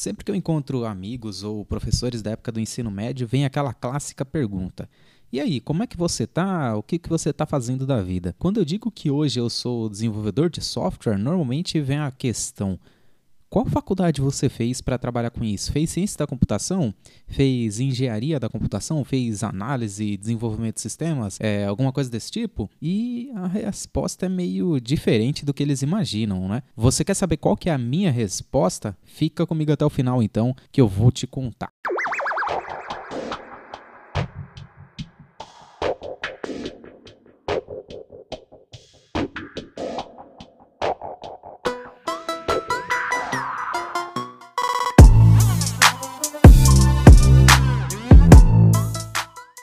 Sempre que eu encontro amigos ou professores da época do ensino médio, vem aquela clássica pergunta: e aí, como é que você tá? O que, que você tá fazendo da vida? Quando eu digo que hoje eu sou desenvolvedor de software, normalmente vem a questão: qual faculdade você fez para trabalhar com isso? Fez ciência da computação? Fez engenharia da computação? Fez análise, desenvolvimento de sistemas? É, alguma coisa desse tipo? E a resposta é meio diferente do que eles imaginam, né? Você quer saber qual que é a minha resposta? Fica comigo até o final então, que eu vou te contar.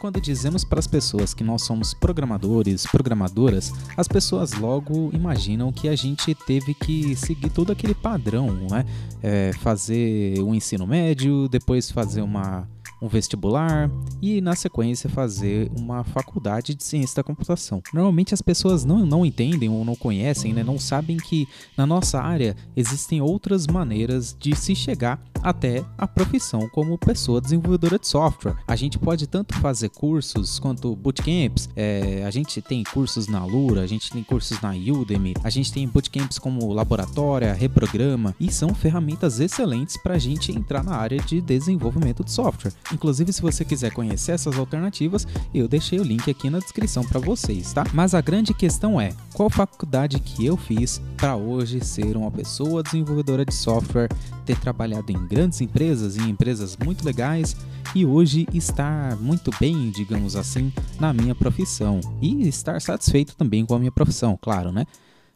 Quando dizemos para as pessoas que nós somos programadores, programadoras, as pessoas logo imaginam que a gente teve que seguir todo aquele padrão, né? É, fazer o ensino médio, depois fazer uma um vestibular e, na sequência, fazer uma faculdade de ciência da computação. Normalmente as pessoas não, não entendem ou não conhecem, né, não sabem que na nossa área existem outras maneiras de se chegar até a profissão como pessoa desenvolvedora de software. A gente pode tanto fazer cursos quanto bootcamps, é, a gente tem cursos na Lura, a gente tem cursos na Udemy, a gente tem bootcamps como Laboratória, Reprograma e são ferramentas excelentes para a gente entrar na área de desenvolvimento de software. Inclusive, se você quiser conhecer essas alternativas, eu deixei o link aqui na descrição para vocês, tá? Mas a grande questão é: qual faculdade que eu fiz para hoje ser uma pessoa desenvolvedora de software, ter trabalhado em grandes empresas, em empresas muito legais e hoje estar muito bem, digamos assim, na minha profissão e estar satisfeito também com a minha profissão, claro, né?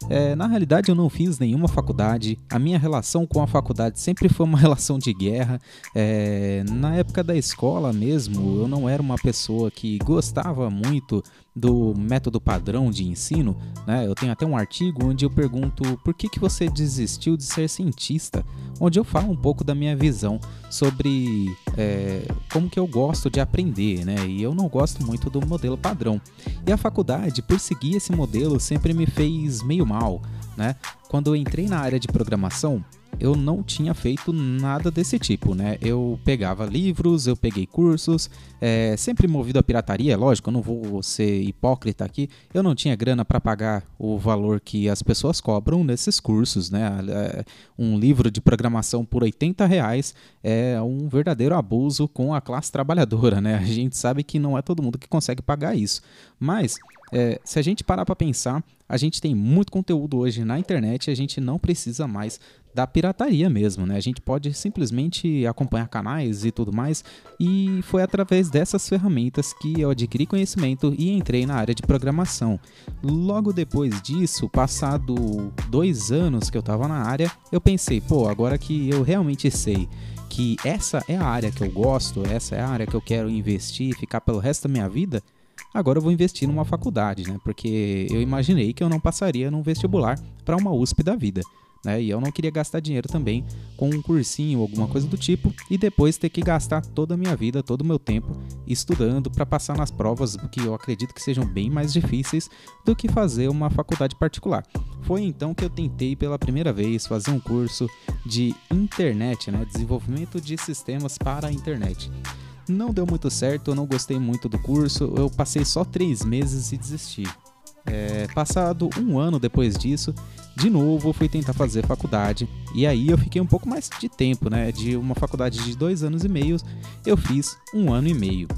É, na realidade, eu não fiz nenhuma faculdade. A minha relação com a faculdade sempre foi uma relação de guerra. É, na época da escola mesmo, eu não era uma pessoa que gostava muito do método padrão de ensino. Né? Eu tenho até um artigo onde eu pergunto por que, que você desistiu de ser cientista, onde eu falo um pouco da minha visão sobre é, como que eu gosto de aprender, né? E eu não gosto muito do modelo padrão. E a faculdade, por seguir esse modelo, sempre me fez meio mal, né? Quando eu entrei na área de programação, eu não tinha feito nada desse tipo, né? Eu pegava livros, eu peguei cursos, é, sempre movido a pirataria, lógico, eu não vou ser hipócrita aqui, eu não tinha grana para pagar o valor que as pessoas cobram nesses cursos, né? É, um livro de programação por 80 reais é um verdadeiro abuso com a classe trabalhadora, né? A gente sabe que não é todo mundo que consegue pagar isso, mas é, se a gente parar para pensar, a gente tem muito conteúdo hoje na internet e a gente não precisa mais da pirataria mesmo, né? A gente pode simplesmente acompanhar canais e tudo mais, e foi através dessas ferramentas que eu adquiri conhecimento e entrei na área de programação. Logo depois disso, passado dois anos que eu estava na área, eu pensei, pô, agora que eu realmente sei que essa é a área que eu gosto, essa é a área que eu quero investir e ficar pelo resto da minha vida, agora eu vou investir numa faculdade, né? Porque eu imaginei que eu não passaria num vestibular para uma USP da vida. Né? E eu não queria gastar dinheiro também com um cursinho ou alguma coisa do tipo e depois ter que gastar toda a minha vida, todo o meu tempo estudando para passar nas provas que eu acredito que sejam bem mais difíceis do que fazer uma faculdade particular. Foi então que eu tentei pela primeira vez fazer um curso de internet, né? desenvolvimento de sistemas para a internet. Não deu muito certo, eu não gostei muito do curso, eu passei só três meses e desisti. É, passado um ano depois disso, de novo fui tentar fazer faculdade. E aí eu fiquei um pouco mais de tempo, né? De uma faculdade de dois anos e meio, eu fiz um ano e meio.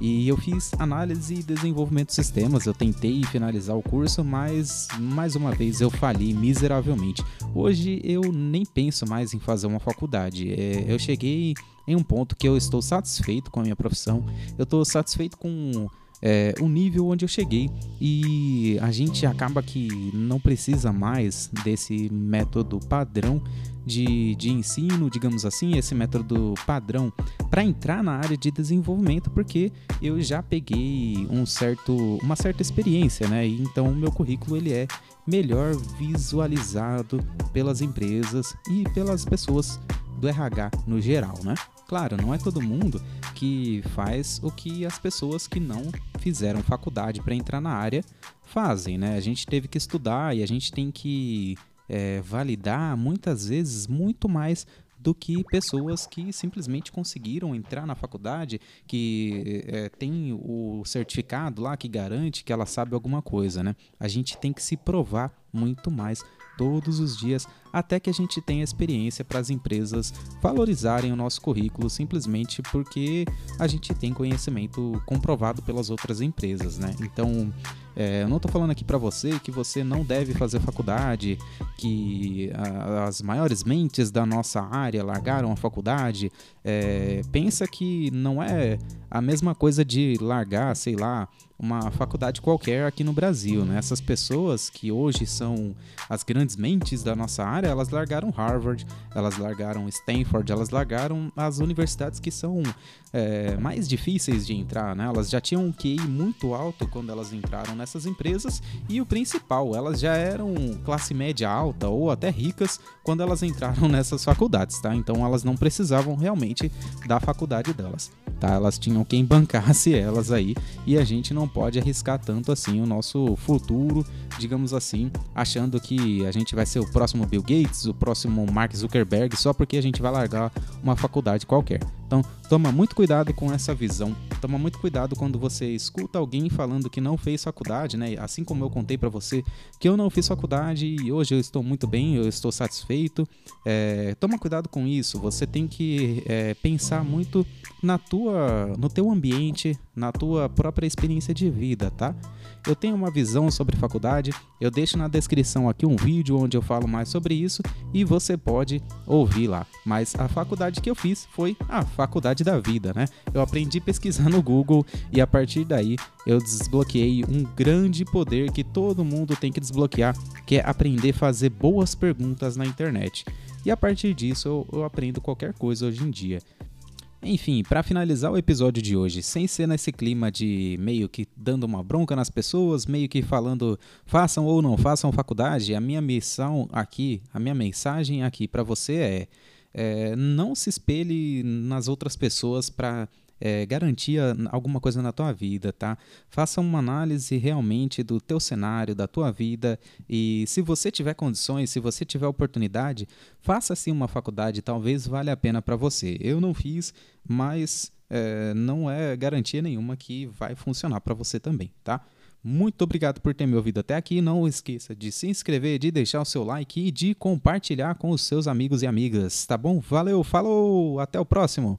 E eu fiz análise e desenvolvimento de sistemas. Eu tentei finalizar o curso, mas mais uma vez eu fali miseravelmente. Hoje eu nem penso mais em fazer uma faculdade. É, eu cheguei em um ponto que eu estou satisfeito com a minha profissão. Eu estou satisfeito com é, o nível onde eu cheguei e a gente acaba que não precisa mais desse método padrão de, de ensino, digamos assim, esse método padrão para entrar na área de desenvolvimento, porque eu já peguei um certo, uma certa experiência, né? E então o meu currículo ele é melhor visualizado pelas empresas e pelas pessoas do RH no geral, né? Claro, não é todo mundo que faz o que as pessoas que não fizeram faculdade para entrar na área fazem, né? A gente teve que estudar e a gente tem que é, validar muitas vezes muito mais do que pessoas que simplesmente conseguiram entrar na faculdade, que é, tem o certificado lá que garante que ela sabe alguma coisa, né? A gente tem que se provar muito mais todos os dias até que a gente tenha experiência para as empresas valorizarem o nosso currículo simplesmente porque a gente tem conhecimento comprovado pelas outras empresas, né? Então, é, eu não estou falando aqui para você que você não deve fazer faculdade, que a, as maiores mentes da nossa área largaram a faculdade. É, pensa que não é a mesma coisa de largar, sei lá, uma faculdade qualquer aqui no Brasil, né? Essas pessoas que hoje são as grandes mentes da nossa área, elas largaram Harvard, elas largaram Stanford, elas largaram as universidades que são é, mais difíceis de entrar, né? Elas já tinham um QI muito alto quando elas entraram nessas empresas e o principal, elas já eram classe média alta ou até ricas quando elas entraram nessas faculdades, tá? Então elas não precisavam realmente da faculdade delas tá? Elas tinham quem bancasse elas aí e a gente não pode arriscar tanto assim o nosso futuro, digamos assim, achando que a gente vai ser o próximo Bill Gates, o próximo Mark Zuckerberg só porque a gente vai largar uma faculdade qualquer. Então, toma muito cuidado com essa visão. Toma muito cuidado quando você escuta alguém falando que não fez faculdade, né? Assim como eu contei para você que eu não fiz faculdade e hoje eu estou muito bem, eu estou satisfeito. É, toma cuidado com isso. Você tem que é, pensar muito na tua, no teu ambiente, na tua própria experiência de vida, tá? Eu tenho uma visão sobre faculdade, eu deixo na descrição aqui um vídeo onde eu falo mais sobre isso e você pode ouvir lá. Mas a faculdade que eu fiz foi a faculdade da vida, né? Eu aprendi a pesquisar no Google e a partir daí eu desbloqueei um grande poder que todo mundo tem que desbloquear, que é aprender a fazer boas perguntas na internet. E a partir disso eu, eu aprendo qualquer coisa hoje em dia. Enfim, para finalizar o episódio de hoje, sem ser nesse clima de meio que dando uma bronca nas pessoas, meio que falando façam ou não façam faculdade, a minha missão aqui, a minha mensagem aqui para você é, é, não se espelhe nas outras pessoas para é, garantia alguma coisa na tua vida, tá? Faça uma análise realmente do teu cenário, da tua vida e se você tiver condições, se você tiver oportunidade, faça sim uma faculdade, talvez valha a pena para você. Eu não fiz, mas é, não é garantia nenhuma que vai funcionar para você também, tá? Muito obrigado por ter me ouvido até aqui. Não esqueça de se inscrever, de deixar o seu like e de compartilhar com os seus amigos e amigas, tá bom? Valeu, falou, até o próximo.